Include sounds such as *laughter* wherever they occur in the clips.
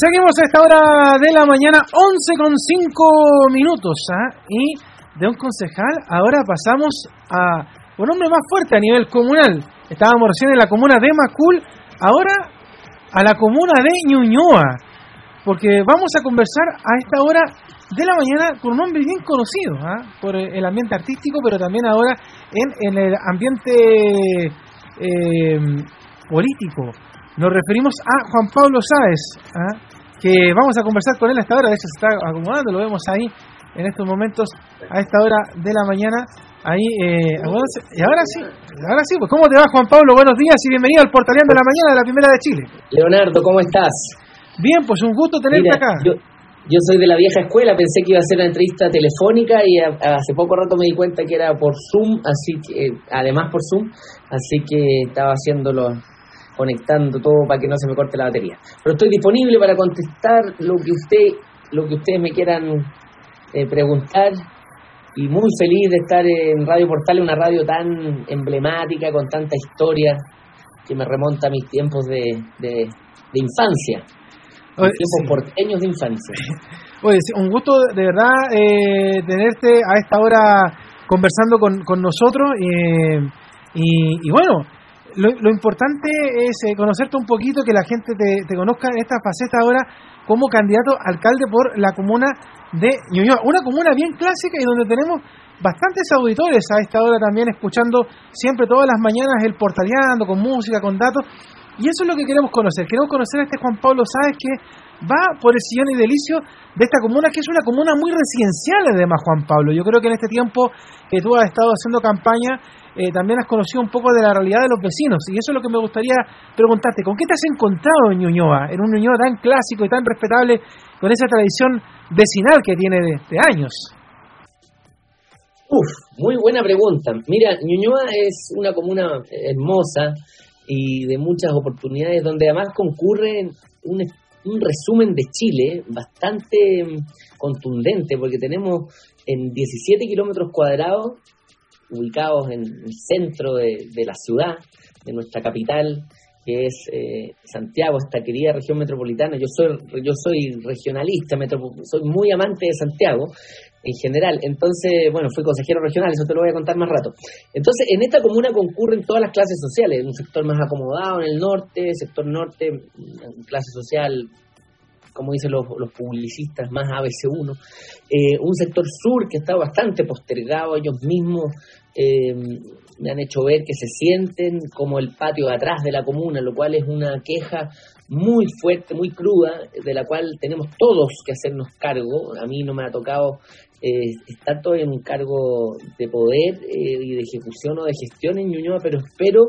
Seguimos a esta hora de la mañana, 11 con 5 minutos. ¿ah? Y de un concejal, ahora pasamos a un hombre más fuerte a nivel comunal. Estábamos recién en la comuna de Macul, ahora a la comuna de Ñuñoa. Porque vamos a conversar a esta hora de la mañana con un hombre bien conocido ¿ah? por el ambiente artístico, pero también ahora en, el ambiente eh, político. Nos referimos a Juan Pablo Sáez, ¿ah? que vamos a conversar con él hasta ahora, de hecho se está acomodando, lo vemos ahí en estos momentos, a esta hora de la mañana, ahí, eh, y ahora sí, ahora sí, pues ¿cómo te va Juan Pablo? Buenos días y bienvenido al Portaleando de la Mañana de la Primera de Chile. Leonardo, ¿cómo estás? Bien, pues un gusto tenerte acá. Yo... Yo soy de la vieja escuela, pensé que iba a ser una entrevista telefónica y hace poco rato me di cuenta que era por Zoom, así que, además por Zoom, así que estaba haciéndolo conectando todo para que no se me corte la batería. Pero estoy disponible para contestar lo que usted, lo que ustedes me quieran eh, preguntar y muy feliz de estar en Radio Portal, una radio tan emblemática, con tanta historia, que me remonta a mis tiempos de, de, infancia, tiempos porteños de infancia. *laughs* Oye, un gusto de verdad eh, tenerte a esta hora conversando con, con nosotros eh, y, y bueno, lo, importante es eh, conocerte un poquito, que la gente te, conozca en esta faceta ahora como candidato alcalde por la comuna de Ñuñoa. Una comuna bien clásica y donde tenemos bastantes auditores a esta hora también escuchando siempre todas las mañanas el portaleando con música, con datos. Y eso es lo que queremos conocer. Queremos conocer a este Juan Pablo Sáez que va por el sillón y delicio de esta comuna, que es una comuna muy residencial además, Juan Pablo. Yo creo que en este tiempo que tú has estado haciendo campaña, eh, también has conocido un poco de la realidad de los vecinos. Y eso es lo que me gustaría preguntarte. ¿Con qué te has encontrado en Ñuñoa? En un Ñuñoa tan clásico y tan respetable, con esa tradición vecinal que tiene de, años. Uf, muy buena pregunta. Mira, Ñuñoa es una comuna hermosa y de muchas oportunidades, donde además concurre un, un resumen de Chile bastante contundente, porque tenemos en 17 kilómetros cuadrados ubicados en el centro de, la ciudad, de nuestra capital, que es eh, Santiago, esta querida región metropolitana. Yo soy, yo soy regionalista, soy muy amante de Santiago en general. Entonces, bueno, fui consejero regional, eso te lo voy a contar más rato. Entonces, en esta comuna concurren todas las clases sociales, un sector más acomodado en el norte, sector norte, clase social como dicen los, publicistas, más ABC1, eh, un sector sur que está bastante postergado, ellos mismos eh, me han hecho ver que se sienten como el patio de atrás de la comuna, lo cual es una queja muy fuerte, muy cruda, de la cual tenemos todos que hacernos cargo. A mí no me ha tocado eh, estar en un cargo de poder eh, y de ejecución o de gestión en Ñuñoa, pero espero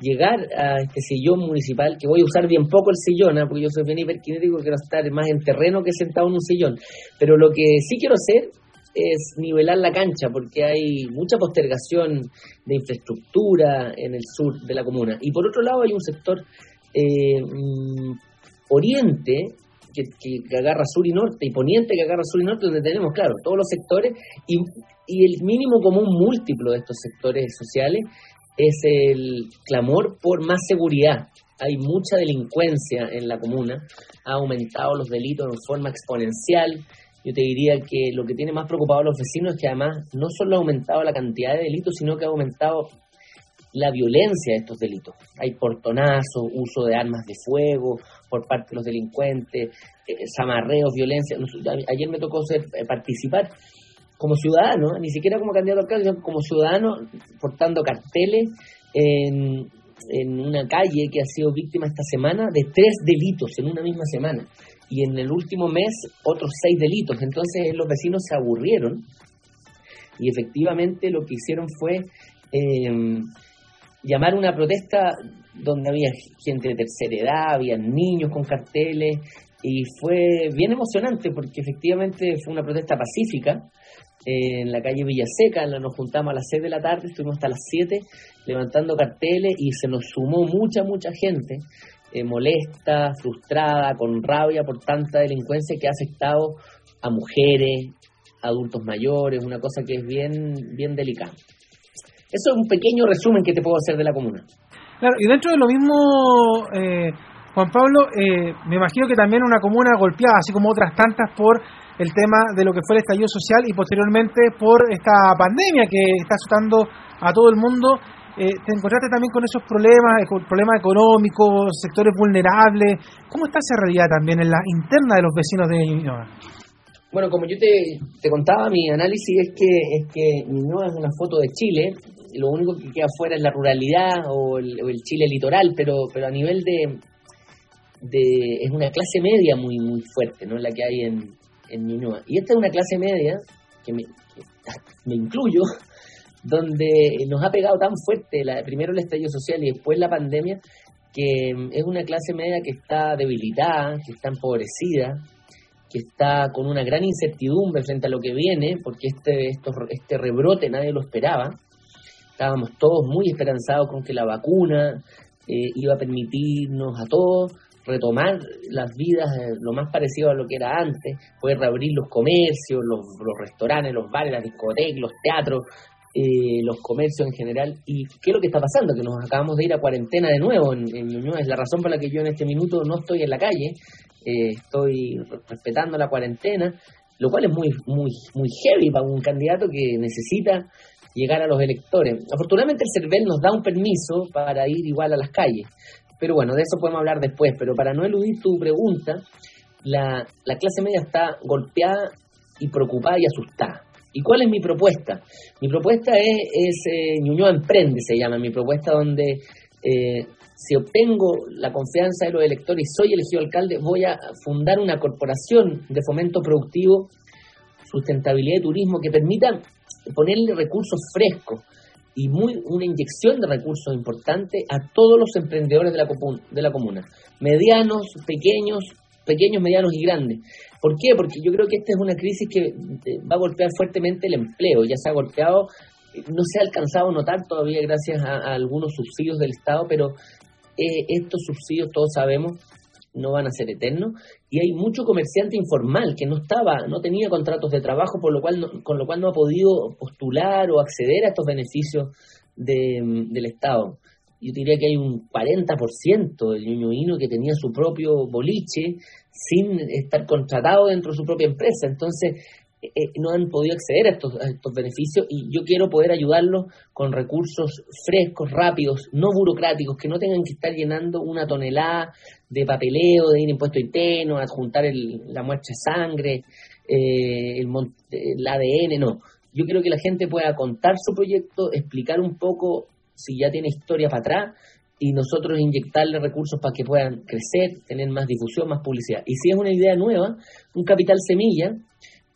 llegar a este sillón municipal, que voy a usar bien poco el sillón, ¿ah? porque yo soy bien hiperkinético, quiero estar más en terreno que sentado en un sillón. Pero lo que sí quiero hacer es nivelar la cancha, porque hay mucha postergación de infraestructura en el sur de la comuna. Y por otro lado hay un sector eh, mm, oriente que, agarra sur y norte, y poniente que agarra sur y norte, donde tenemos, claro, todos los sectores, y, y el mínimo común múltiplo de estos sectores sociales es el clamor por más seguridad. Hay mucha delincuencia en la comuna, ha aumentado los delitos de forma exponencial, yo te diría que lo que tiene más preocupado a los vecinos es que además no solo ha aumentado la cantidad de delitos, sino que ha aumentado la violencia de estos delitos. Hay portonazos, uso de armas de fuego por parte de los delincuentes, eh, violencia. Ayer me tocó ser, eh, participar como ciudadano, ni siquiera como candidato a alcalde, sino como ciudadano portando carteles en, en una calle que ha sido víctima esta semana de tres delitos en una misma semana y en el último mes otros seis delitos. Entonces los vecinos se aburrieron y efectivamente lo que hicieron fue eh, llamar una protesta donde había gente de tercera edad, había niños con carteles y fue bien emocionante porque efectivamente fue una protesta pacífica en la calle Villaseca, nos juntamos a las 6 de la tarde, estuvimos hasta las 7 levantando carteles y se nos sumó mucha, mucha gente eh, molesta, frustrada, con rabia por tanta delincuencia que ha afectado a mujeres, adultos mayores, una cosa que es bien, bien delicada. Eso es un pequeño resumen que te puedo hacer de la comuna. Claro, y dentro de lo mismo, eh, Juan Pablo, eh, me imagino que también una comuna golpeada, así como otras tantas, por el tema de lo que fue el estallido social y posteriormente por esta pandemia que está azotando a todo el mundo. Eh, te encontraste también con esos problemas, con problemas económicos, sectores vulnerables. ¿Cómo está esa realidad también en la interna de los vecinos de Ñuñoa? Bueno, como yo te, te, contaba, mi análisis es que es que Ñuñoa es una foto de Chile, lo único que queda fuera es la ruralidad o el, o el Chile litoral, pero, pero a nivel de, de, es una clase media muy muy fuerte, ¿no? La que hay en, en Ñuñoa. Y esta es una clase media, que me, me incluyo, *laughs* donde nos ha pegado tan fuerte, la, primero el estallido social y después la pandemia, que es una clase media que está debilitada, que está empobrecida, que está con una gran incertidumbre frente a lo que viene, porque este, esto, este rebrote nadie lo esperaba. Estábamos todos muy esperanzados con que la vacuna eh, iba a permitirnos a todos retomar las vidas lo más parecido a lo que era antes, poder reabrir los comercios, los, los restaurantes, los bares, las discotecas, los teatros, eh, los comercios en general. ¿Y qué es lo que está pasando? Que nos acabamos de ir a cuarentena de nuevo en, en Ñuñoa. Es la razón por la que yo en este minuto no estoy en la calle, eh, estoy respetando la cuarentena, lo cual es muy, muy, muy heavy para un candidato que necesita llegar a los electores. Afortunadamente el CERVEL nos da un permiso para ir igual a las calles, pero bueno, de eso podemos hablar después. Pero para no eludir tu pregunta, la, la clase media está golpeada y preocupada y asustada. ¿Y cuál es mi propuesta? Mi propuesta es, es eh, Emprende, se llama, mi propuesta donde eh, si obtengo la confianza de los electores y soy elegido alcalde, voy a fundar una corporación de fomento productivo, sustentabilidad y turismo que permita ponerle recursos frescos y muy una inyección de recursos importantes a todos los emprendedores de la, de la comuna, medianos, pequeños, pequeños, medianos y grandes. ¿Por qué? Porque yo creo que esta es una crisis que eh, va a golpear fuertemente el empleo. Ya se ha golpeado, no se ha alcanzado a notar todavía gracias a, a algunos subsidios del Estado, pero eh, estos subsidios, todos sabemos, no van a ser eternos y hay mucho comerciante informal que no estaba, no tenía contratos de trabajo, por lo cual no, con lo cual no ha podido postular o acceder a estos beneficios de, del Estado. Yo diría que hay un 40% del ñuñuino que tenía su propio boliche sin estar contratado dentro de su propia empresa. Entonces, eh, no han podido acceder a estos, a estos beneficios y yo quiero poder ayudarlos con recursos frescos, rápidos, no burocráticos, que no tengan que estar llenando una tonelada de papeleo, de ir impuesto interno, adjuntar el, la muestra de sangre, eh, el, el ADN, no. Yo quiero que la gente pueda contar su proyecto, explicar un poco si ya tiene historia para atrás y nosotros inyectarle recursos para que puedan crecer, tener más difusión, más publicidad. Y si es una idea nueva, un capital semilla,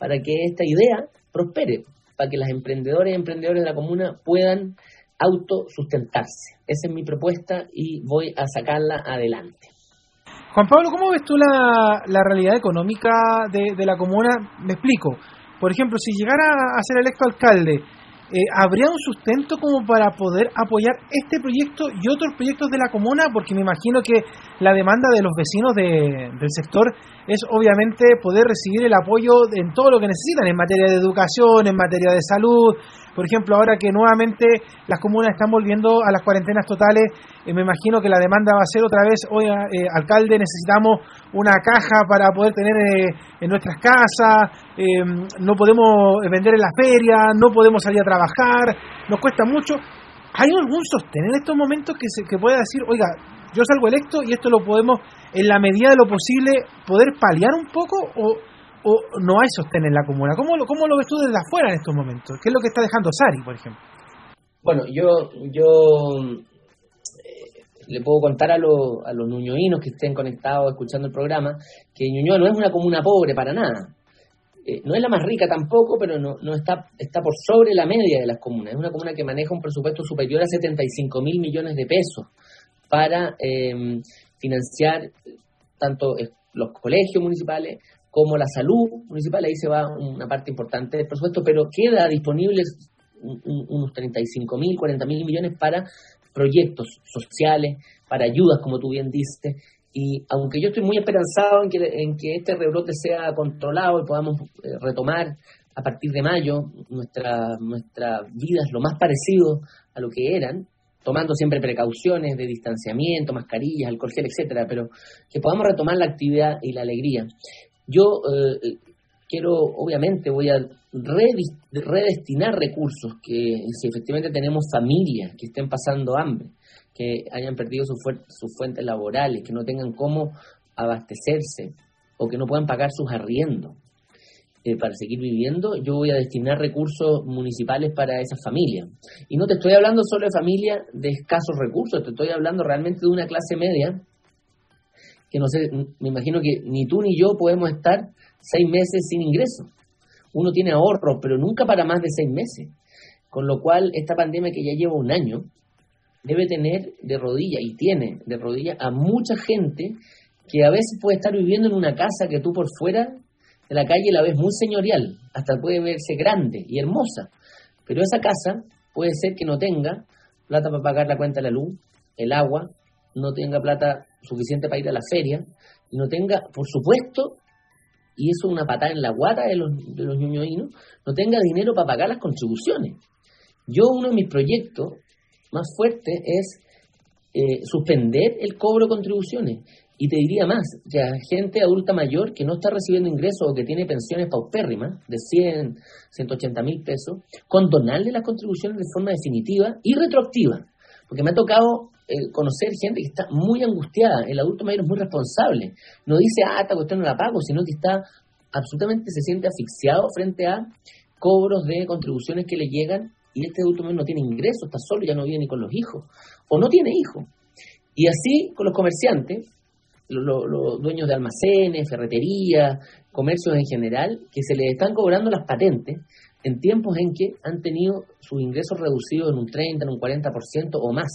para que esta idea prospere, para que las emprendedoras y emprendedores de la comuna puedan autosustentarse. Esa es mi propuesta y voy a sacarla adelante. Juan Pablo, ¿cómo ves tú la, realidad económica de, la comuna? Me explico. Por ejemplo, si llegara a ser electo alcalde, eh, ¿habría un sustento como para poder apoyar este proyecto y otros proyectos de la comuna? Porque me imagino que la demanda de los vecinos de, del sector es obviamente poder recibir el apoyo en todo lo que necesitan, en materia de educación, en materia de salud. Por ejemplo, ahora que nuevamente las comunas están volviendo a las cuarentenas totales, eh, me imagino que la demanda va a ser otra vez, oye, eh, alcalde, necesitamos una caja para poder tener eh, en nuestras casas, eh, no podemos vender en la feria, no podemos salir a trabajar, nos cuesta mucho. ¿Hay algún sostén en estos momentos que, se, que pueda decir, oiga, yo salgo electo y esto lo podemos, en la medida de lo posible, poder paliar un poco o, o no hay sostén en la comuna? ¿Cómo lo, ¿Cómo lo ves tú desde afuera en estos momentos? ¿Qué es lo que está dejando Sari, por ejemplo? Bueno, yo, yo le puedo contar a, lo, a los ñuñoínos que estén conectados escuchando el programa que Ñuñoa no es una comuna pobre para nada. Eh, no es la más rica tampoco, pero no, no está, está por sobre la media de las comunas. Es una comuna que maneja un presupuesto superior a 75 mil millones de pesos para eh, financiar tanto los colegios municipales como la salud municipal. Ahí se va una parte importante del presupuesto, pero queda disponible unos 35 mil, 40 mil millones para proyectos sociales, para ayudas, como tú bien dices. Y aunque yo estoy muy esperanzado en que, en que este rebrote sea controlado y podamos eh, retomar a partir de mayo nuestra, nuestras vidas lo más parecido a lo que eran, tomando siempre precauciones de distanciamiento, mascarillas, alcohol gel, etcétera, pero que podamos retomar la actividad y la alegría. Yo eh, quiero, obviamente, voy a redestinar recursos que si efectivamente tenemos familias que estén pasando hambre, que hayan perdido sus fuentes laborales, que no tengan cómo abastecerse o que no puedan pagar sus arriendos eh, para seguir viviendo, yo voy a destinar recursos municipales para esas familias. Y no te estoy hablando solo de familias de escasos recursos, te estoy hablando realmente de una clase media que no sé, me imagino que ni tú ni yo podemos estar seis meses sin ingresos. Uno tiene ahorros, pero nunca para más de seis meses. Con lo cual, esta pandemia que ya lleva un año, debe tener de rodilla, y tiene de rodilla, a mucha gente que a veces puede estar viviendo en una casa que tú por fuera de la calle la ves muy señorial, hasta puede verse grande y hermosa, pero esa casa puede ser que no tenga plata para pagar la cuenta de la luz, el agua, no tenga plata suficiente para ir a la feria, y no tenga, por supuesto, y eso es una patada en la guata de los, de los no tenga dinero para pagar las contribuciones. Yo uno de mis proyectos más fuertes es eh, suspender el cobro de contribuciones. Y te diría más, ya gente adulta mayor que no está recibiendo ingresos o que tiene pensiones paupérrimas de 100, 180 mil pesos, condonarle las contribuciones de forma definitiva y retroactiva. Porque me ha tocado eh, conocer gente que está muy angustiada. El adulto mayor es muy responsable. No dice, ah, esta cuestión no la pago, sino que está absolutamente se siente asfixiado frente a cobros de contribuciones que le llegan y este adulto mayor no tiene ingresos, está solo, ya no vive ni con los hijos, o no tiene hijos. Y así con los comerciantes, los, dueños de almacenes, ferreterías, comercios en general, que se les están cobrando las patentes en tiempos en que han tenido sus ingresos reducidos en un 30, en un 40% o más.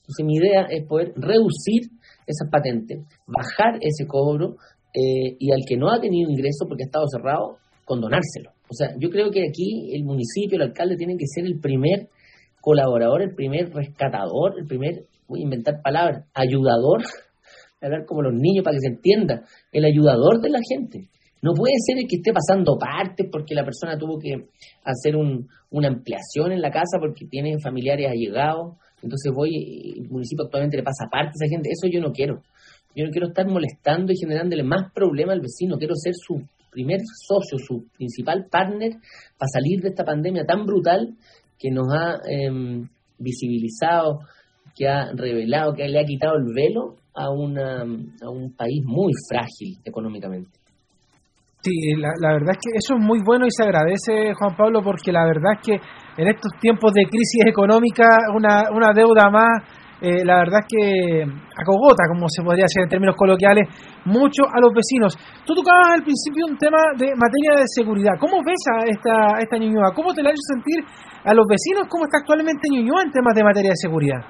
Entonces mi idea es poder reducir esas patentes, bajar ese cobro eh, y al que no ha tenido ingresos porque ha estado cerrado, condonárselo. O sea, yo creo que aquí el municipio, el alcalde tienen que ser el primer colaborador, el primer rescatador, el primer, voy a inventar palabras, ayudador hablar como los niños para que se entienda, el ayudador de la gente. No puede ser el que esté pasando partes porque la persona tuvo que hacer una ampliación en la casa porque tiene familiares allegados. Entonces voy, el municipio actualmente le pasa partes a esa gente. Eso yo no quiero. Yo no quiero estar molestando y generándole más problemas al vecino. Quiero ser su primer socio, su principal partner para salir de esta pandemia tan brutal que nos ha em, visibilizado, que ha revelado, que le ha quitado el velo a, una, a un país muy frágil económicamente. Sí, la, verdad es que eso es muy bueno y se agradece, Juan Pablo, porque la verdad es que en estos tiempos de crisis económica, una, una deuda más, eh, la verdad es que acogota, como se podría decir en términos coloquiales, mucho a los vecinos. Tú tocabas al principio un tema de materia de seguridad. ¿Cómo ves a esta, esta Ñuñoa? ¿Cómo te la hecho sentir a los vecinos? ¿Cómo está actualmente Ñuñoa en temas de materia de seguridad?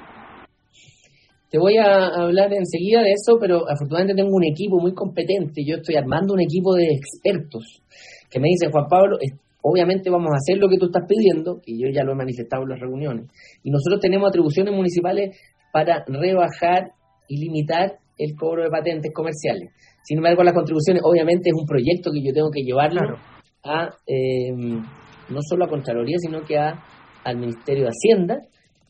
Te voy a hablar enseguida de eso, pero afortunadamente tengo un equipo muy competente. Yo estoy armando un equipo de expertos que me dicen, Juan Pablo, obviamente vamos a hacer lo que tú estás pidiendo, y yo ya lo he manifestado en las reuniones, y nosotros tenemos atribuciones municipales para rebajar y limitar el cobro de patentes comerciales. Sin embargo, las contribuciones, obviamente, es un proyecto que yo tengo que llevarlo a eh, no solo a Contraloría, sino que a, al Ministerio de Hacienda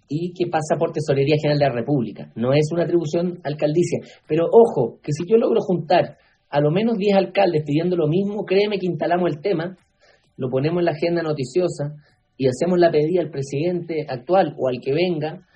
y que pasa por Tesorería General de la República. No es una atribución alcaldicia. Pero ojo, que si yo logro juntar a lo menos 10 alcaldes pidiendo lo mismo, créeme que instalamos el tema, lo ponemos en la agenda noticiosa y hacemos la pedida al presidente actual o al que venga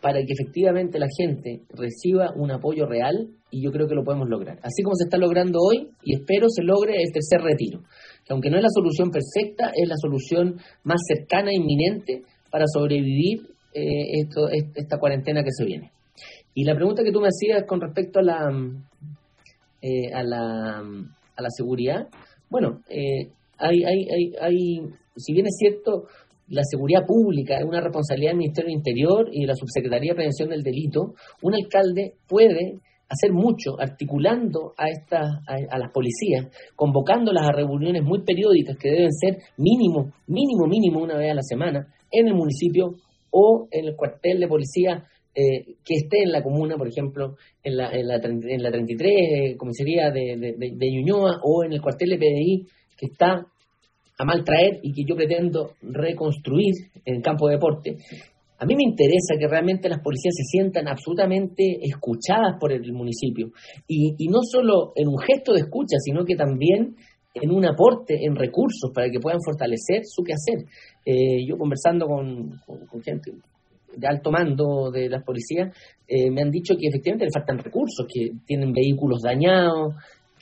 para que efectivamente la gente reciba un apoyo real y yo creo que lo podemos lograr. Así como se está logrando hoy y espero se logre el tercer retiro, que aunque no es la solución perfecta, es la solución más cercana e inminente para sobrevivir eh, esto, esta cuarentena que se viene. Y la pregunta que tú me hacías con respecto a la, eh, a la, a la seguridad, bueno, eh, hay, hay, hay, hay, si bien es cierto, la seguridad pública es una responsabilidad del Ministerio del Interior y de la Subsecretaría de Prevención del Delito, un alcalde puede hacer mucho articulando a, estas a, a, las policías, convocándolas a reuniones muy periódicas que deben ser mínimo, mínimo, mínimo una vez a la semana en el municipio o en el cuartel de policía eh, que esté en la comuna, por ejemplo, en la, en la, en la 33, eh, comisaría de, de, Ñuñoa, o en el cuartel de PDI que está a mal traer y que yo pretendo reconstruir en el campo de deporte. A mí me interesa que realmente las policías se sientan absolutamente escuchadas por el municipio. Y, y no solo en un gesto de escucha, sino que también en un aporte en recursos para que puedan fortalecer su quehacer. Eh, yo conversando con, gente de alto mando de las policías, eh, me han dicho que efectivamente les faltan recursos, que tienen vehículos dañados,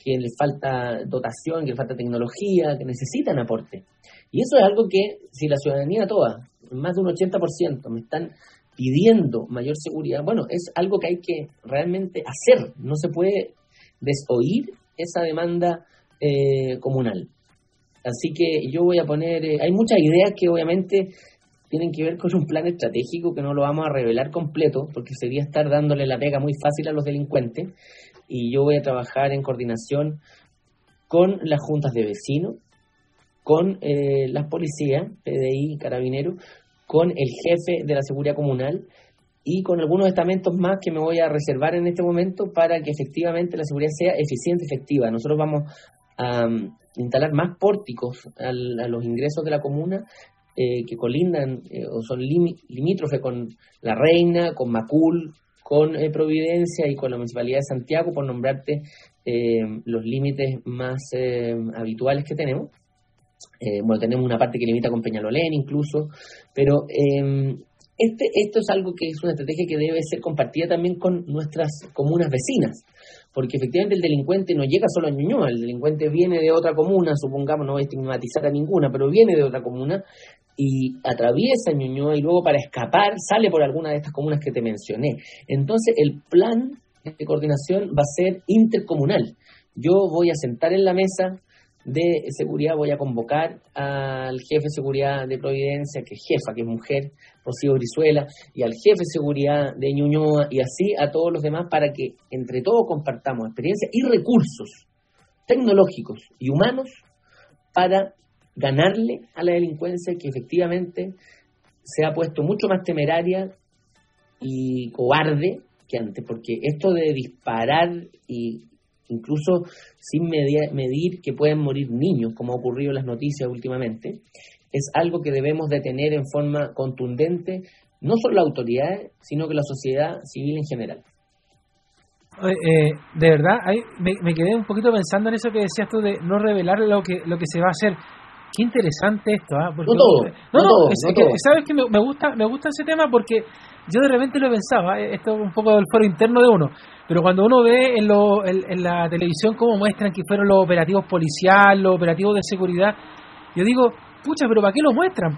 que les falta dotación, que les falta tecnología, que necesitan aporte. Y eso es algo que, si la ciudadanía toda, más de un 80%, me están pidiendo mayor seguridad, bueno, es algo que hay que realmente hacer. No se puede desoír esa demanda eh, comunal. Así que yo voy a poner, eh, hay muchas ideas que obviamente tienen que ver con un plan estratégico que no lo vamos a revelar completo, porque sería estar dándole la pega muy fácil a los delincuentes, y yo voy a trabajar en coordinación con las juntas de vecinos, con eh, las policías, PDI, carabineros, con el jefe de la seguridad comunal y con algunos estamentos más que me voy a reservar en este momento para que efectivamente la seguridad sea eficiente, efectiva. Nosotros vamos a instalar más pórticos a los ingresos de la comuna eh, que colindan eh, o son limítrofes con La Reina, con Macul, con eh, Providencia y con la Municipalidad de Santiago, por nombrarte los límites más habituales que tenemos. bueno, tenemos una parte que limita con Peñalolén incluso, pero este, esto es algo que es una estrategia que debe ser compartida también con nuestras comunas vecinas porque efectivamente el delincuente no llega solo a Ñuñoa, el delincuente viene de otra comuna, supongamos, no voy a estigmatizar a ninguna, pero viene de otra comuna y atraviesa Ñuñoa y luego para escapar sale por alguna de estas comunas que te mencioné. Entonces el plan de coordinación va a ser intercomunal. Yo voy a sentar en la mesa de seguridad voy a convocar al jefe de seguridad de Providencia, que es jefa, que es mujer, Rocío Brizuela, y al jefe de seguridad de Ñuñoa, y así a todos los demás, para que entre todos compartamos experiencias y recursos tecnológicos y humanos para ganarle a la delincuencia que efectivamente se ha puesto mucho más temeraria y cobarde que antes, porque esto de disparar y incluso sin medir, que pueden morir niños, como ha ocurrido en las noticias últimamente, es algo que debemos detener en forma contundente, no solo la autoridad, sino que la sociedad civil en general. Eh, de verdad, me, quedé un poquito pensando en eso que decías tú de no revelar lo que lo que se va a hacer. Qué interesante esto, ¿ah? no todo, no, no, sabes que me, me, gusta me gusta ese tema porque yo de repente lo pensaba, eh, esto es un poco del foro interno de uno, pero cuando uno ve en, lo, en, la televisión cómo muestran que fueron los operativos policiales, los operativos de seguridad, yo digo, pucha, pero ¿para qué lo muestran?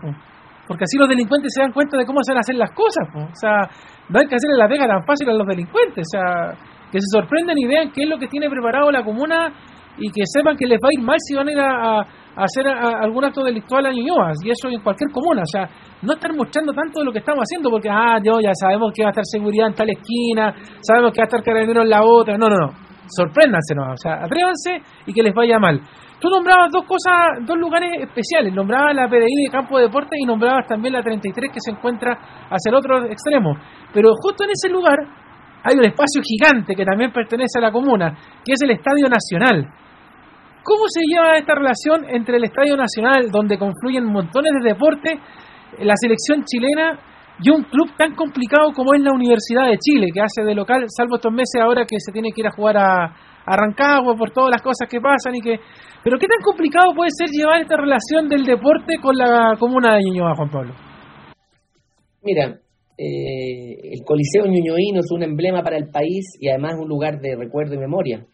Porque así los delincuentes se dan cuenta de cómo se van a hacer las cosas. O sea, no hay que hacerle la pega tan fácil a los delincuentes. O sea, que se sorprendan y vean qué es lo que tiene preparado la comuna y que sepan que les va a ir mal si van a ir a, hacer algún acto delictual a Ñuñoa, y eso en cualquier comuna, o sea, no estar mostrando tanto de lo que estamos haciendo, porque, ah, yo ya sabemos que va a estar seguridad en tal esquina, sabemos que va a estar carabinero en la otra, no, no, no, sorpréndanse, no, o sea, atrévanse y que les vaya mal. Tú nombrabas dos cosas, dos lugares especiales, nombrabas la PDI de Campo de Deportes y nombrabas también la 33 que se encuentra hacia el otro extremo, pero justo en ese lugar hay un espacio gigante que también pertenece a la comuna, que es el Estadio Nacional. ¿Cómo se lleva esta relación entre el Estadio Nacional, donde confluyen montones de deportes, la selección chilena y un club tan complicado como es la Universidad de Chile, que hace de local, salvo estos meses ahora que se tiene que ir a jugar a, a Rancagua por todas las cosas que pasan y que... Pero ¿qué tan complicado puede ser llevar esta relación del deporte con la comuna de Ñuñoa, Juan Pablo? Mira, eh, el Coliseo Ñuñoíno es un emblema para el país y además un lugar de recuerdo y memoria.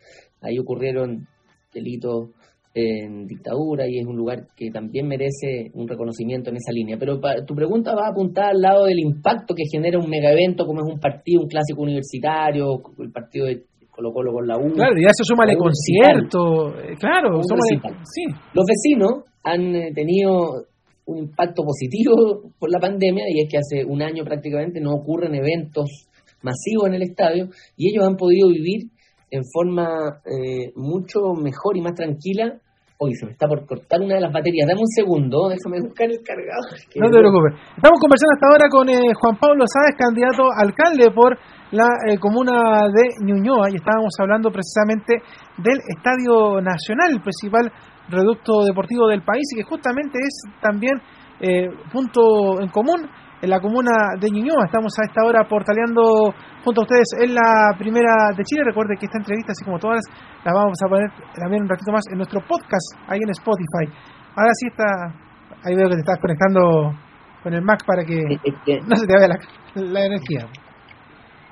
Ahí ocurrieron delito en dictadura y es un lugar que también merece un reconocimiento en esa línea. Pero tu pregunta va a apuntar al lado del impacto que genera un megaevento como es un partido, un clásico universitario, el partido de Colo Colo con la U. Claro, y a eso súmale concierto, eh, claro, sí. Los vecinos han eh, tenido un impacto positivo *laughs* por la pandemia y es que hace un año prácticamente no ocurren eventos masivos en el estadio y ellos han podido vivir en forma eh, mucho mejor y más tranquila. Hoy se me está por cortar una de las baterías. Dame un segundo, déjame buscar el cargador. *laughs* No te preocupes. Estamos conversando hasta ahora con eh, Juan Pablo Sáez, candidato alcalde por la eh, comuna de Ñuñoa, y estábamos hablando precisamente del Estadio Nacional, el principal reducto deportivo del país, y que justamente es también punto en común en la comuna de Ñuñoa. Estamos a esta hora portaleando junto a ustedes en la primera de Chile. Recuerde que esta entrevista, así como todas, las vamos a poner también un ratito más en nuestro podcast, ahí en Spotify. Ahora sí está, ahí veo que te estás conectando con el Mac para que no se te vaya la, energía.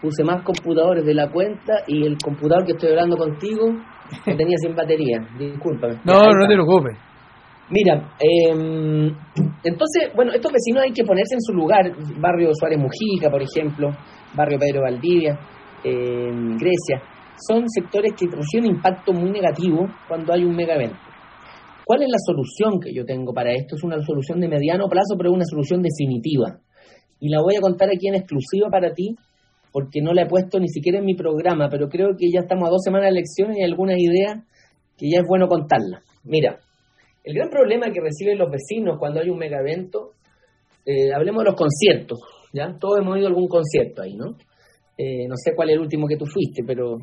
Puse más computadores de la cuenta y el computador que estoy hablando contigo lo *laughs* tenía sin batería. Discúlpame. No, no te preocupes. Mira, eh, entonces, bueno, estos vecinos hay que ponerse en su lugar. Barrio Suárez Mujica, por ejemplo, barrio Pedro Valdivia, eh, Grecia. Son sectores que reciben impacto muy negativo cuando hay un mega evento. ¿Cuál es la solución que yo tengo para esto? Es una solución de mediano plazo, pero es una solución definitiva. Y la voy a contar aquí en exclusiva para ti, porque no la he puesto ni siquiera en mi programa, pero creo que ya estamos a dos semanas de elecciones y hay algunas ideas que ya es bueno contarla. Mira, el gran problema que reciben los vecinos cuando hay un mega evento, eh, hablemos de los conciertos, ¿ya? Todos hemos ido a algún concierto ahí, ¿no? Eh, no sé cuál es el último que tú fuiste, pero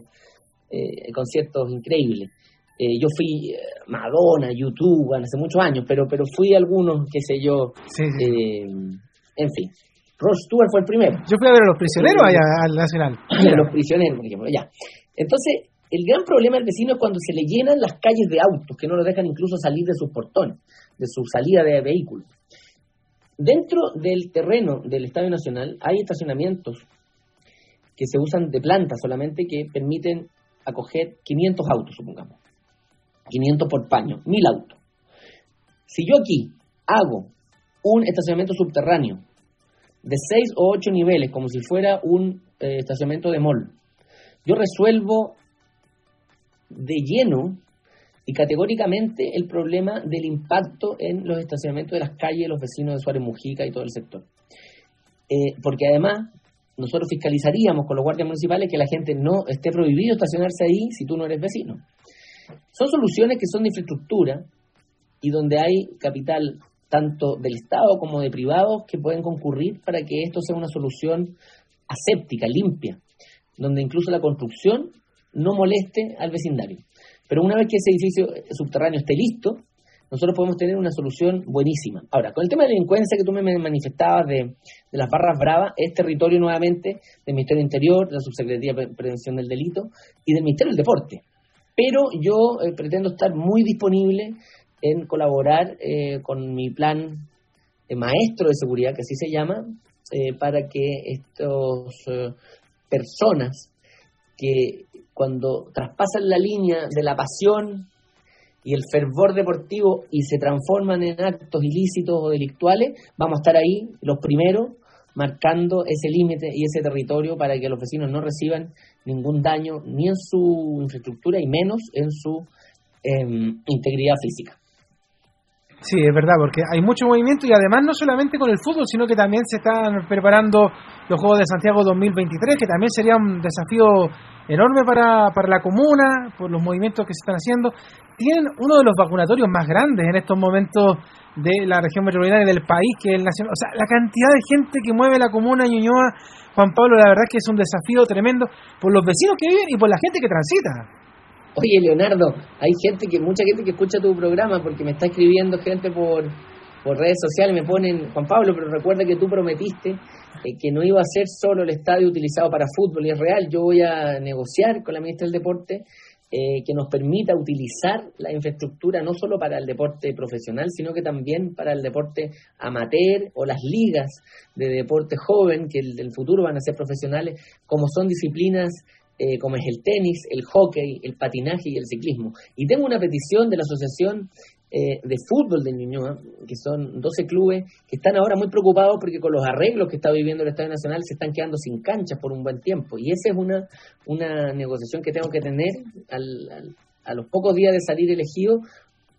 eh, conciertos increíbles. Eh, yo fui Madonna, YouTube, hace muchos años, pero pero fui a algunos, qué sé yo, en fin. Ross Stewart fue el primero. Yo fui a ver a los prisioneros allá al Nacional. *clears throat* los prisioneros, por ejemplo, ya. Entonces, el gran problema del vecino es cuando se le llenan las calles de autos, que no lo dejan incluso salir de sus portones, de su salida de vehículos. Dentro del terreno del Estadio Nacional hay estacionamientos que se usan de planta solamente que permiten acoger 500 autos, supongamos. 500 por paño, 1000 autos. Si yo aquí hago un estacionamiento subterráneo de 6 o 8 niveles, como si fuera un eh, estacionamiento de mall, yo resuelvo de lleno y categóricamente el problema del impacto en los estacionamientos de las calles, los vecinos de Suárez Mujica y todo el sector. Eh, porque además nosotros fiscalizaríamos con los guardias municipales que la gente no esté prohibido estacionarse ahí si tú no eres vecino. Son soluciones que son de infraestructura y donde hay capital tanto del Estado como de privados que pueden concurrir para que esto sea una solución aséptica, limpia, donde incluso la construcción no moleste al vecindario. Pero una vez que ese edificio subterráneo esté listo, nosotros podemos tener una solución buenísima. Ahora, con el tema de la delincuencia que tú me manifestabas de, las barras bravas, es territorio nuevamente del Ministerio Interior, de la Subsecretaría de Prevención del Delito y del Ministerio del Deporte. Pero yo eh, pretendo estar muy disponible en colaborar eh, con mi plan de maestro de seguridad, que así se llama, eh, para que estas personas que cuando traspasan la línea de la pasión y el fervor deportivo y se transforman en actos ilícitos o delictuales, vamos a estar ahí los primeros marcando ese límite y ese territorio para que los vecinos no reciban ningún daño ni en su infraestructura y menos en su em, integridad física. Sí, es verdad, porque hay mucho movimiento y además no solamente con el fútbol, sino que también se están preparando los Juegos de Santiago 2023, que también sería un desafío enorme para, para la comuna, por los movimientos que se están haciendo. Tienen uno de los vacunatorios más grandes en estos momentos de la región metropolitana y del país, que es el nacional. O sea, la cantidad de gente que mueve la comuna Ñuñoa, Juan Pablo, la verdad es que es un desafío tremendo por los vecinos que viven y por la gente que transita. Oye, Leonardo, hay gente que, mucha gente que escucha tu programa porque me está escribiendo gente por, por redes sociales, me ponen, Juan Pablo, pero recuerda que tú prometiste eh, que no iba a ser solo el estadio utilizado para fútbol, y es real, yo voy a negociar con la ministra del Deporte eh, que nos permita utilizar la infraestructura no solo para el deporte profesional, sino que también para el deporte amateur o las ligas de deporte joven, que el del futuro van a ser profesionales, como son disciplinas eh, como es el tenis, el hockey, el patinaje y el ciclismo. Y tengo una petición de la Asociación eh, de Fútbol de Ñuñoa, que son 12 clubes, que están ahora muy preocupados porque con los arreglos que está viviendo el Estadio Nacional se están quedando sin canchas por un buen tiempo. Y esa es una, una negociación que tengo que tener a los pocos días de salir elegido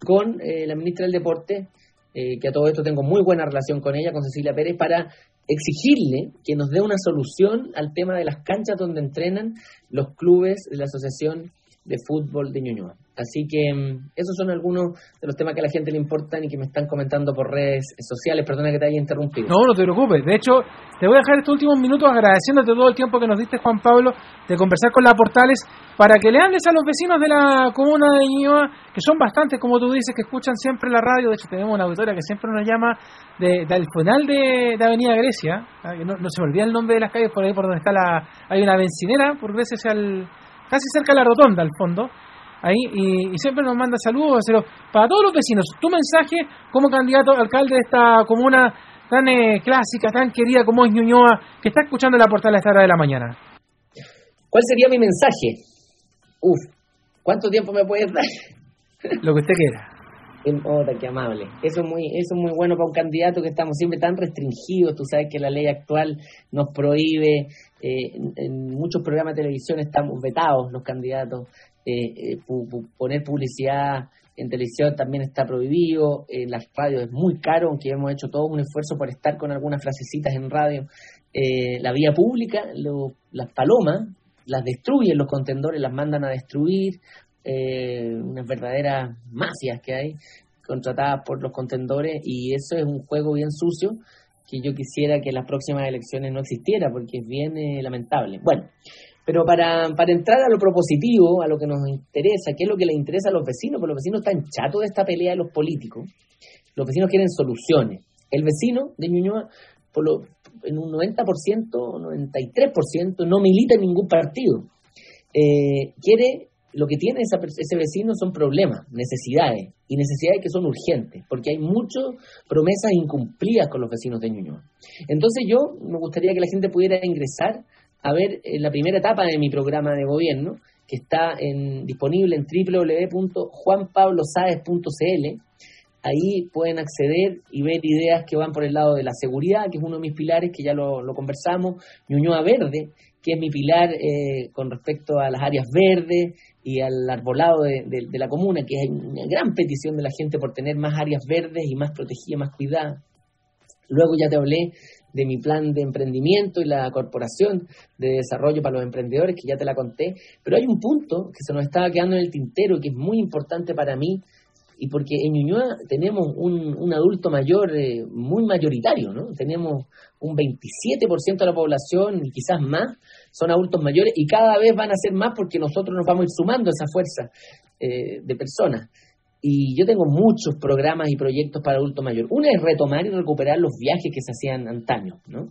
con eh, la ministra del Deporte, que a todo esto tengo muy buena relación con ella, con Cecilia Pérez, para exigirle que nos dé una solución al tema de las canchas donde entrenan los clubes de la Asociación de Fútbol de Ñuñoa. Así que mm, esos son algunos de los temas que a la gente le importan y que me están comentando por redes sociales. Perdona que te haya interrumpido. No, no te preocupes. De hecho, te voy a dejar estos últimos minutos agradeciéndote todo el tiempo que nos diste, Juan Pablo, de conversar con la Portales para que le hables a los vecinos de la comuna de Ñuñoa, que son bastantes, como tú dices, que escuchan siempre la radio. De hecho, tenemos una auditoria que siempre nos llama de, del final de, Avenida Grecia. ¿ah? No, no, se me olvida el nombre de las calles por ahí, por donde está la. Hay una bencinera, por Grecia, al, casi cerca de la rotonda, al fondo ahí y, siempre nos manda saludos. Para todos los vecinos, tu mensaje como candidato alcalde de esta comuna tan eh, clásica, tan querida como es Ñuñoa, que está escuchando la portada a esta hora de la mañana. ¿Cuál sería mi mensaje? Uf, ¿cuánto tiempo me puedes dar? Lo que usted quiera. *laughs* Oh, qué amable. Eso es muy, eso es muy bueno para un candidato que estamos siempre tan restringidos. Tú sabes que la ley actual nos prohíbe, eh, en, muchos programas de televisión estamos vetados los candidatos. Eh, eh poner publicidad en televisión también está prohibido, en las radios es muy caro, aunque hemos hecho todo un esfuerzo por estar con algunas frasecitas en radio. Eh, la vía pública, las palomas, las destruyen los contendores, las mandan a destruir, eh, unas verdaderas mafias que hay contratadas por los contendores y eso es un juego bien sucio que yo quisiera que en las próximas elecciones no existiera porque es bien lamentable. Bueno, pero para, para entrar a lo propositivo, a lo que nos interesa, ¿qué es lo que le interesa a los vecinos? Porque los vecinos están chatos de esta pelea de los políticos. Los vecinos quieren soluciones. El vecino de Ñuñoa, por lo, en un 90%, 93%, no milita en ningún partido. Eh, quiere, lo que tiene ese vecino son problemas, necesidades, y necesidades que son urgentes, porque hay muchas promesas incumplidas con los vecinos de Ñuñoa. Entonces yo me gustaría que la gente pudiera ingresar a ver en la primera etapa de mi programa de gobierno, que está en, disponible en www.juanpablosaez.cl. Ahí pueden acceder y ver ideas que van por el lado de la seguridad, que es uno de mis pilares, que ya lo, conversamos, Ñuñoa Verde, que es mi pilar eh, con respecto a las áreas verdes y al arbolado de, de, la comuna, que es una gran petición de la gente por tener más áreas verdes y más protegidas, más cuidadas. Luego ya te hablé de mi plan de emprendimiento y la corporación de desarrollo para los emprendedores, que ya te la conté, pero hay un punto que se nos estaba quedando en el tintero que es muy importante para mí y porque en Ñuñoa tenemos un, adulto mayor eh, muy mayoritario, ¿no? Tenemos un 27% de la población y quizás más son adultos mayores y cada vez van a ser más porque nosotros nos vamos a ir sumando esa fuerza eh, de personas. Y yo tengo muchos programas y proyectos para adultos mayores. Uno es retomar y recuperar los viajes que se hacían antaño, ¿no?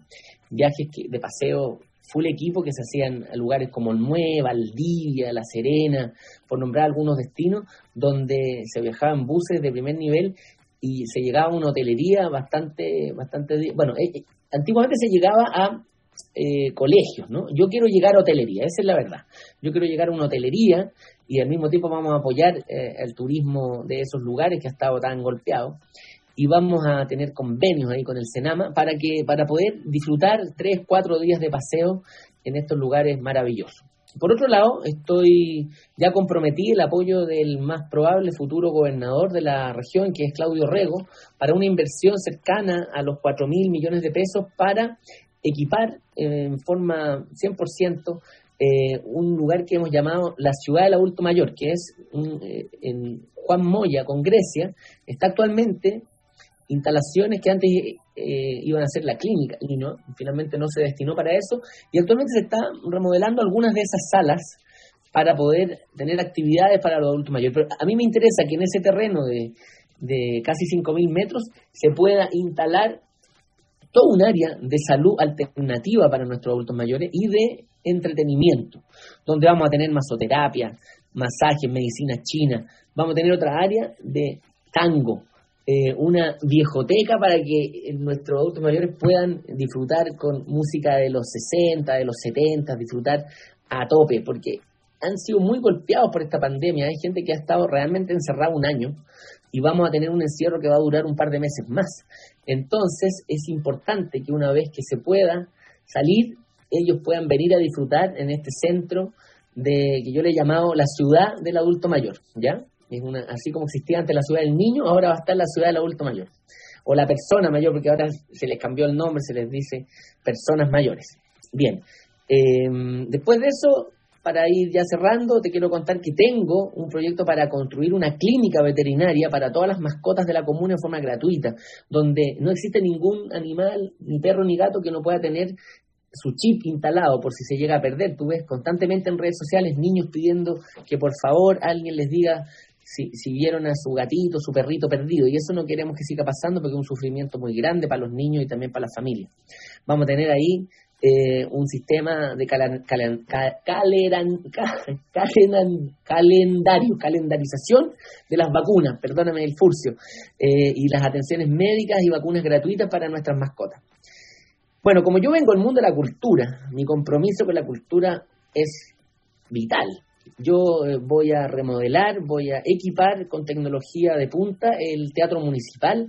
Viajes de paseo full equipo que se hacían a lugares como Nueva, Valdivia, La Serena, por nombrar algunos destinos, donde se viajaban buses de primer nivel y se llegaba a una hotelería bastante, bastante, bueno, eh, eh, antiguamente se llegaba a eh, colegios, ¿no? Yo quiero llegar a hotelería, esa es la verdad. Yo quiero llegar a una hotelería y al mismo tiempo vamos a apoyar eh, el turismo de esos lugares que ha estado tan golpeado y vamos a tener convenios ahí con el Senama para que para poder disfrutar tres, cuatro días de paseo en estos lugares maravillosos. Por otro lado, estoy ya comprometí el apoyo del más probable futuro gobernador de la región, que es Claudio Rego, para una inversión cercana a los 4 mil millones de pesos para equipar en forma 100% eh, un lugar que hemos llamado la ciudad del adulto mayor, que es eh, en Juan Moya, con Grecia, está actualmente instalaciones que antes eh, iban a ser la clínica y no, finalmente no se destinó para eso y actualmente se está remodelando algunas de esas salas para poder tener actividades para los adultos mayores. Pero a mí me interesa que en ese terreno de, de casi 5.000 metros se pueda instalar todo un área de salud alternativa para nuestros adultos mayores y de entretenimiento, donde vamos a tener masoterapia, masajes, medicina china, vamos a tener otra área de tango, eh, una viejoteca para que nuestros adultos mayores puedan disfrutar con música de los 60, de los 70, disfrutar a tope, porque han sido muy golpeados por esta pandemia. Hay gente que ha estado realmente encerrada un año y vamos a tener un encierro que va a durar un par de meses más. Entonces es importante que una vez que se pueda salir, ellos puedan venir a disfrutar en este centro de que yo le he llamado la ciudad del adulto mayor, ¿ya? Es una, así como existía antes la ciudad del niño, ahora va a estar la ciudad del adulto mayor. O la persona mayor, porque ahora se les cambió el nombre, se les dice personas mayores. Bien, em, después de eso, para ir ya cerrando, te quiero contar que tengo un proyecto para construir una clínica veterinaria para todas las mascotas de la comuna en forma gratuita, donde no existe ningún animal, ni perro ni gato que no pueda tener su chip instalado por si se llega a perder. Tú ves constantemente en redes sociales niños pidiendo que por favor alguien les diga si, si, vieron a su gatito, su perrito perdido. Y eso no queremos que siga pasando porque es un sufrimiento muy grande para los niños y también para las familias. Vamos a tener ahí eh, un sistema de calendario, calendarización de las vacunas, perdóname el furcio, eh, y las atenciones médicas y vacunas gratuitas para nuestras mascotas. Bueno, como yo vengo del mundo de la cultura, mi compromiso con la cultura es vital. Yo eh, voy a remodelar, voy a equipar con tecnología de punta el teatro municipal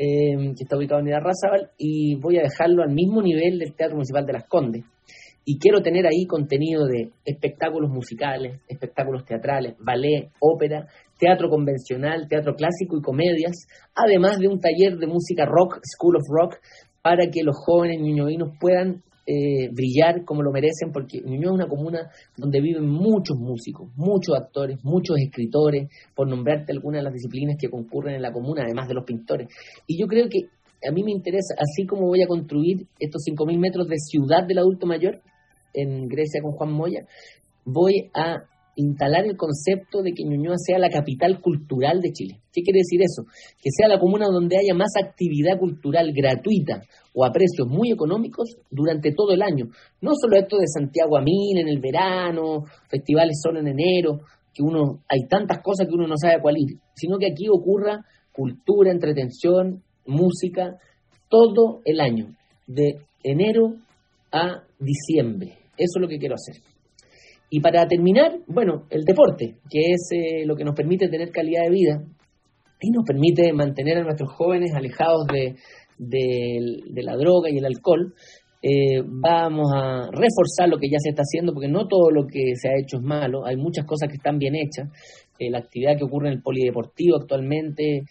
Em, que está ubicado en Irarrázaval, y voy a dejarlo al mismo nivel del Teatro Municipal de Las Condes. Y quiero tener ahí contenido de espectáculos musicales, espectáculos teatrales, ballet, ópera, teatro convencional, teatro clásico y comedias, además de un taller de música rock, School of Rock, para que los jóvenes ñoñovinos puedan eh, brillar como lo merecen, porque Ñuñoa es una comuna donde viven muchos músicos, muchos actores, muchos escritores, por nombrarte algunas de las disciplinas que concurren en la comuna, además de los pintores. Y yo creo que a mí me interesa, así como voy a construir estos 5.000 metros de ciudad del adulto mayor en Grecia con Juan Moya, voy a instalar el concepto de que Ñuñoa sea la capital cultural de Chile. ¿Qué quiere decir eso? Que sea la comuna donde haya más actividad cultural gratuita o a precios muy económicos durante todo el año. No solo esto de Santiago a Mil en el verano, festivales solo en enero, que uno hay tantas cosas que uno no sabe a cuál ir, sino que aquí ocurra cultura, entretención, música, todo el año, de enero a diciembre. Eso es lo que quiero hacer. Y para terminar, bueno, el deporte, que es eh, lo que nos permite tener calidad de vida y nos permite mantener a nuestros jóvenes alejados de, de, la droga y el alcohol. Eh, vamos a reforzar lo que ya se está haciendo, porque no todo lo que se ha hecho es malo, hay muchas cosas que están bien hechas. Eh, la actividad que ocurre en el polideportivo actualmente,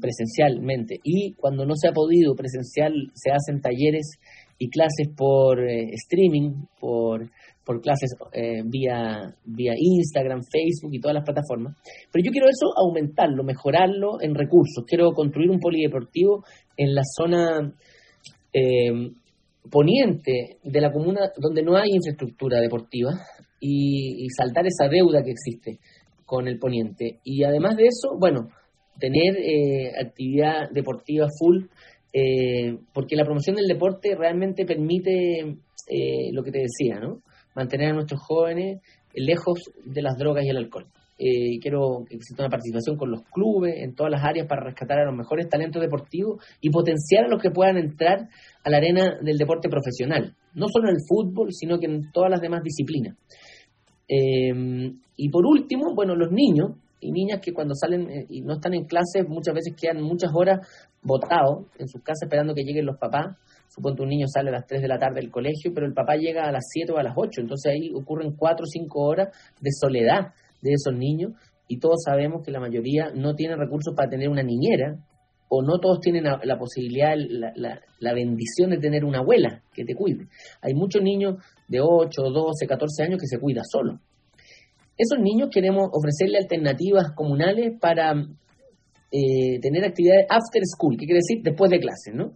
presencialmente, y cuando no se ha podido presencial, se hacen talleres y clases por streaming, por por clases eh, vía, vía Instagram, Facebook y todas las plataformas. Pero yo quiero eso aumentarlo, mejorarlo en recursos. Quiero construir un polideportivo en la zona eh, poniente de la comuna donde no hay infraestructura deportiva y, saltar esa deuda que existe con el poniente. Y además de eso, bueno, tener eh, actividad deportiva full, porque la promoción del deporte realmente permite lo que te decía, ¿no? Mantener a nuestros jóvenes lejos de las drogas y el alcohol. Eh, quiero que exista una participación con los clubes en todas las áreas para rescatar a los mejores talentos deportivos y potenciar a los que puedan entrar a la arena del deporte profesional, no solo en el fútbol, sino que en todas las demás disciplinas. Eh, y por último, bueno, los niños y niñas que cuando salen eh, y no están en clase muchas veces quedan muchas horas botados en sus casas esperando que lleguen los papás Supongo un niño sale a las 3 de la tarde del colegio, pero el papá llega a las 7 o a las 8, entonces ahí ocurren 4 o 5 horas de soledad de esos niños y todos sabemos que la mayoría no tiene recursos para tener una niñera o no todos tienen la, posibilidad, la, bendición de tener una abuela que te cuide. Hay muchos niños de 8, 12, 14 años que se cuidan solo. Esos niños queremos ofrecerle alternativas comunales para eh, tener actividades after school, ¿qué quiere decir? Después de clases, ¿no?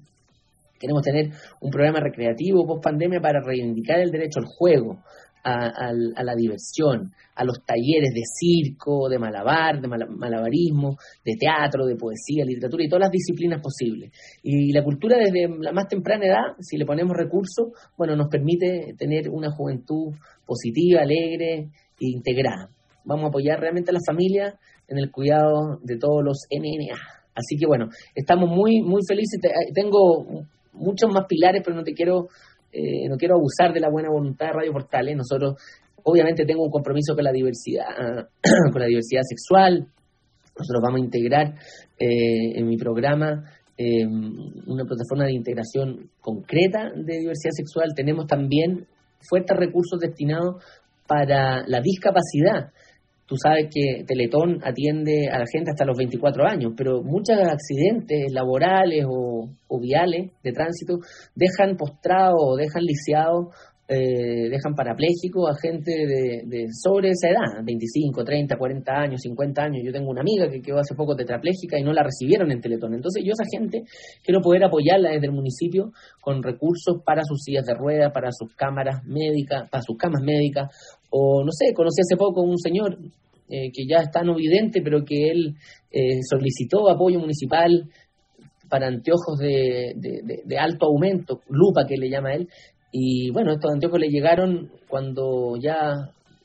Queremos tener un programa recreativo post pandemia para reivindicar el derecho al juego, a, la diversión, a los talleres de circo, de malabar, de malabarismo, de teatro, de poesía, literatura y todas las disciplinas posibles. Y la cultura desde la más temprana edad, si le ponemos recursos, bueno, nos permite tener una juventud positiva, alegre e integrada. Vamos a apoyar realmente a las familias en el cuidado de todos los NNA. Así que bueno, estamos muy muy felices. Tengo muchos más pilares, pero no te quiero, eh, no quiero abusar de la buena voluntad de Radio Portales. Nosotros, obviamente, tengo un compromiso con la diversidad, *clears throat* con la diversidad sexual. Nosotros vamos a integrar eh, en mi programa eh, una plataforma de integración concreta de diversidad sexual. Tenemos también fuertes recursos destinados para la discapacidad. Tú sabes que Teletón atiende a la gente hasta los 24 años, pero muchos accidentes laborales o, viales de tránsito dejan postrados o dejan lisiados eh, dejan parapléjico a gente de, sobre esa edad, 25, 30, 40 años, 50 años. Yo tengo una amiga que quedó hace poco tetrapléjica y no la recibieron en Teletón. Entonces yo esa gente quiero poder apoyarla desde el municipio con recursos para sus sillas de ruedas, para sus cámaras médicas, para sus camas médicas. O no sé, conocí hace poco un señor eh, que ya está no vidente, pero que él eh, solicitó apoyo municipal para anteojos de, de, alto aumento, lupa que le llama él, y bueno, estos anteojos le llegaron cuando ya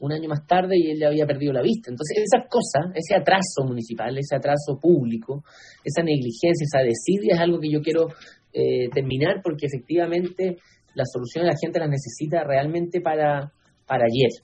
un año más tarde y él ya había perdido la vista. Entonces, esas cosas, ese atraso municipal, ese atraso público, esa negligencia, esa desidia es algo que yo quiero eh, terminar porque efectivamente la solución la gente las necesita realmente para, para ayer.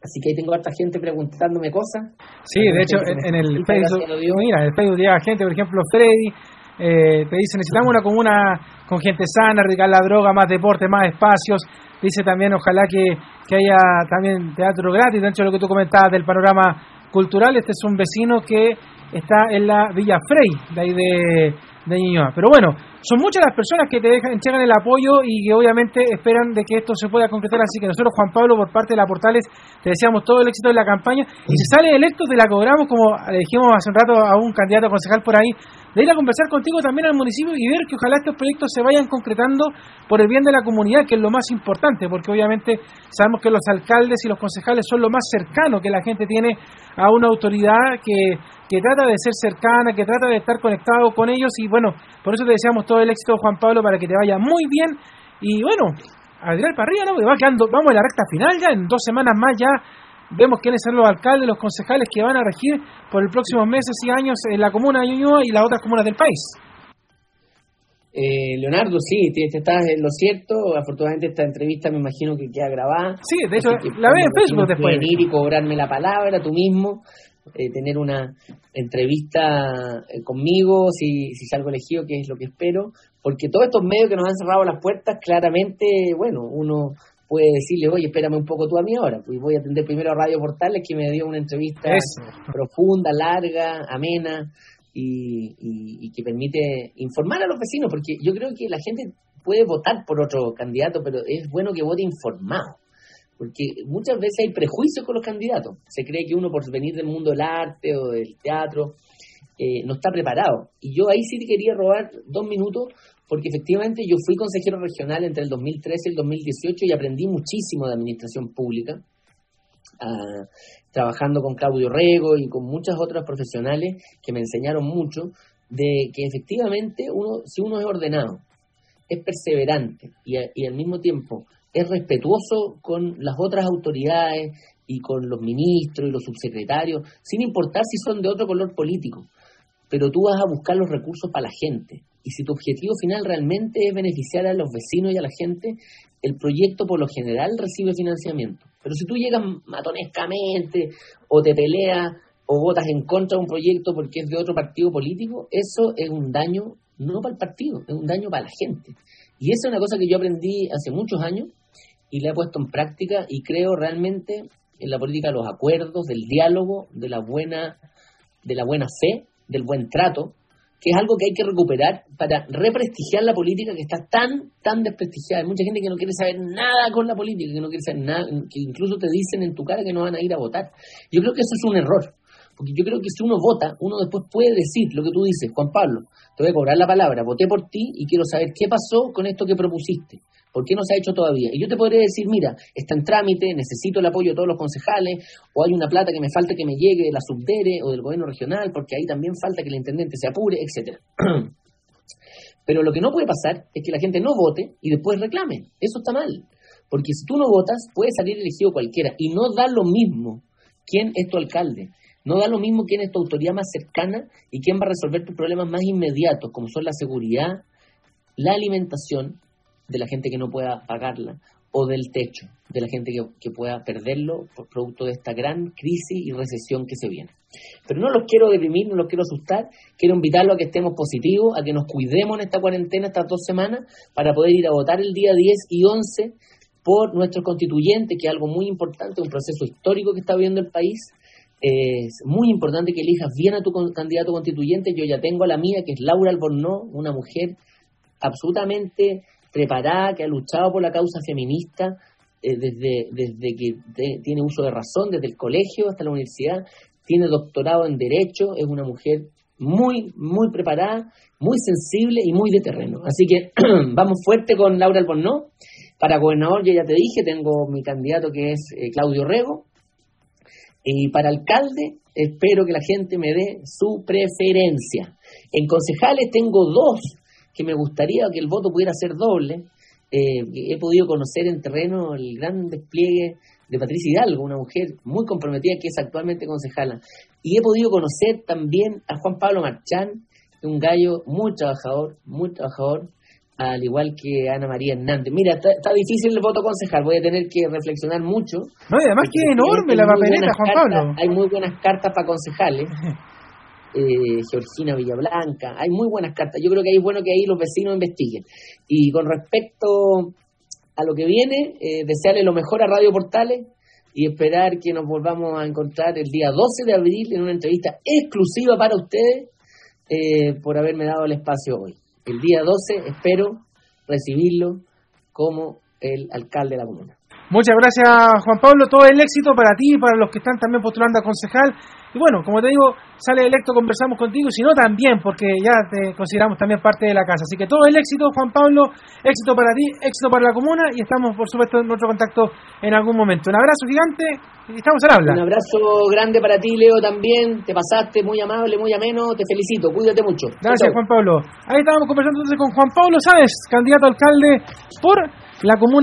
Así que ahí tengo harta gente preguntándome cosas. Sí, de hecho, en, el Facebook, mira, en el Facebook llega gente, por ejemplo, Freddy, eh, te dice, necesitamos una comuna con gente sana, radical la droga, más deporte, más espacios. Dice también, ojalá que, que haya también teatro gratis, dentro de lo que tú comentabas del panorama cultural. Este es un vecino que está en la Villa Frey, de ahí de, de Ñuñoa. Pero bueno, son muchas las personas que te dejan, entregan el apoyo y que obviamente esperan de que esto se pueda concretar. Así que nosotros, Juan Pablo, por parte de la Portales, te deseamos todo el éxito de la campaña. Y si sale electo, te la cobramos, como le dijimos hace un rato a un candidato a concejal por ahí, de ir a conversar contigo también al municipio y ver que ojalá estos proyectos se vayan concretando por el bien de la comunidad, que es lo más importante, porque obviamente sabemos que los alcaldes y los concejales son lo más cercano que la gente tiene a una autoridad que, que trata de ser cercana, que trata de estar conectado con ellos y bueno, por eso te deseamos todo el éxito, Juan Pablo, para que te vaya muy bien y bueno, a tirar para arriba, ¿no? va quedando, vamos a la recta final ya, en dos semanas más ya vemos quiénes son los alcaldes, los concejales que van a regir por los próximos meses y años en la comuna de Ñuñoa y las otras comunas del país. Eh, Leonardo, sí, estás en lo cierto. Afortunadamente esta entrevista me imagino que queda grabada. Sí, de hecho, la ves en Facebook después. Venir y cobrarme la palabra tú mismo, eh, tener una entrevista eh, conmigo si, si salgo elegido, que es lo que espero, porque todos estos medios que nos han cerrado las puertas, claramente, bueno, uno puede decirle, oye, espérame un poco tú a mí ahora, pues voy a atender primero a Radio Portales, que me dio una entrevista profunda, larga, amena, y, que permite informar a los vecinos, porque yo creo que la gente puede votar por otro candidato, pero es bueno que vote informado, porque muchas veces hay prejuicios con los candidatos. Se cree que uno por venir del mundo del arte o del teatro eh, no está preparado. Y yo ahí sí te quería robar dos minutos porque efectivamente yo fui consejero regional entre el 2013 y el 2018 y aprendí muchísimo de administración pública, ah, trabajando con Claudio Rego y con muchas otras profesionales que me enseñaron mucho de que efectivamente uno, si uno es ordenado, es perseverante y al mismo tiempo es respetuoso con las otras autoridades y con los ministros y los subsecretarios, sin importar si son de otro color político, pero tú vas a buscar los recursos para la gente y si tu objetivo final realmente es beneficiar a los vecinos y a la gente, el proyecto por lo general recibe financiamiento. Pero si tú llegas matonescamente o te peleas o votas en contra de un proyecto porque es de otro partido político, eso es un daño no para el partido, es un daño para la gente. Y esa es una cosa que yo aprendí hace muchos años y la he puesto en práctica y creo realmente en la política de los acuerdos, del diálogo, de la buena, de la buena fe, del buen trato, que es algo que hay que recuperar para represtigiar la política que está tan, tan desprestigiada. Hay mucha gente que no quiere saber nada con la política, que no quiere saber nada, que incluso te dicen en tu cara que no van a ir a votar. Yo creo que eso es un error, porque yo creo que si uno vota, uno después puede decir lo que tú dices, Juan Pablo, te voy a cobrar la palabra, voté por ti y quiero saber qué pasó con esto que propusiste. ¿Por qué no se ha hecho todavía? Y yo te podría decir, mira, está en trámite, necesito el apoyo de todos los concejales, o hay una plata que me falta que me llegue de la subdere o del gobierno regional, porque ahí también falta que el intendente se apure, etcétera. *clears throat* Pero lo que no puede pasar es que la gente no vote y después reclame. Eso está mal. Porque si tú no votas, puede salir elegido cualquiera. Y no da lo mismo quién es tu alcalde. No da lo mismo quién es tu autoridad más cercana y quién va a resolver tus problemas más inmediatos, como son la seguridad, la alimentación de la gente que no pueda pagarla o del techo de la gente que, pueda perderlo por producto de esta gran crisis y recesión que se viene. Pero no los quiero deprimir, no los quiero asustar, quiero invitarlos a que estemos positivos, a que nos cuidemos en esta cuarentena estas dos semanas para poder ir a votar el día 10 y 11 por nuestro constituyente, que es algo muy importante, un proceso histórico que está viviendo el país. Es muy importante que elijas bien a tu candidato constituyente. Yo ya tengo a la mía, que es Laura Albornoz, una mujer absolutamente preparada, que ha luchado por la causa feminista eh, desde, desde que tiene uso de razón, desde el colegio hasta la universidad, tiene doctorado en Derecho, es una mujer muy, muy preparada, muy sensible y muy de terreno. Así que *clears throat* vamos fuerte con Laura Albornoz. Para gobernador, ya te dije, tengo mi candidato que es eh, Claudio Rego. Y para alcalde, espero que la gente me dé su preferencia. En concejales tengo dos que me gustaría que el voto pudiera ser doble. Eh, he podido conocer en terreno el gran despliegue de Patricia Hidalgo, una mujer muy comprometida que es actualmente concejala. Y he podido conocer también a Juan Pablo Marchán, un gallo muy trabajador, muy trabajador, al igual que Ana María Hernández. Mira, está, difícil el voto concejal, voy a tener que reflexionar mucho. No, y además que es enorme la papeleta, Juan Pablo. Hay muy buenas cartas para concejales. *laughs* Eh, Georgina Villablanca, hay muy buenas cartas. Yo creo que es bueno que ahí los vecinos investiguen. Y con respecto a lo que viene, eh, desearle lo mejor a Radio Portales y esperar que nos volvamos a encontrar el día 12 de abril en una entrevista exclusiva para ustedes eh, por haberme dado el espacio hoy. El día 12 espero recibirlo como el alcalde de la comuna. Muchas gracias, Juan Pablo. Todo el éxito para ti y para los que están también postulando a concejal. Y bueno, como te digo, sale electo, conversamos contigo, y si no también, porque ya te consideramos también parte de la casa. Así que todo el éxito, Juan Pablo, éxito para ti, éxito para la comuna y estamos, por supuesto, en nuestro contacto en algún momento. Un abrazo gigante y estamos al habla. Un abrazo grande para ti, Leo, también. Te pasaste muy amable, muy ameno. Te felicito. Cuídate mucho. Gracias, Juan Pablo. Ahí estábamos conversando entonces con Juan Pablo Sáez, candidato a alcalde por la comuna.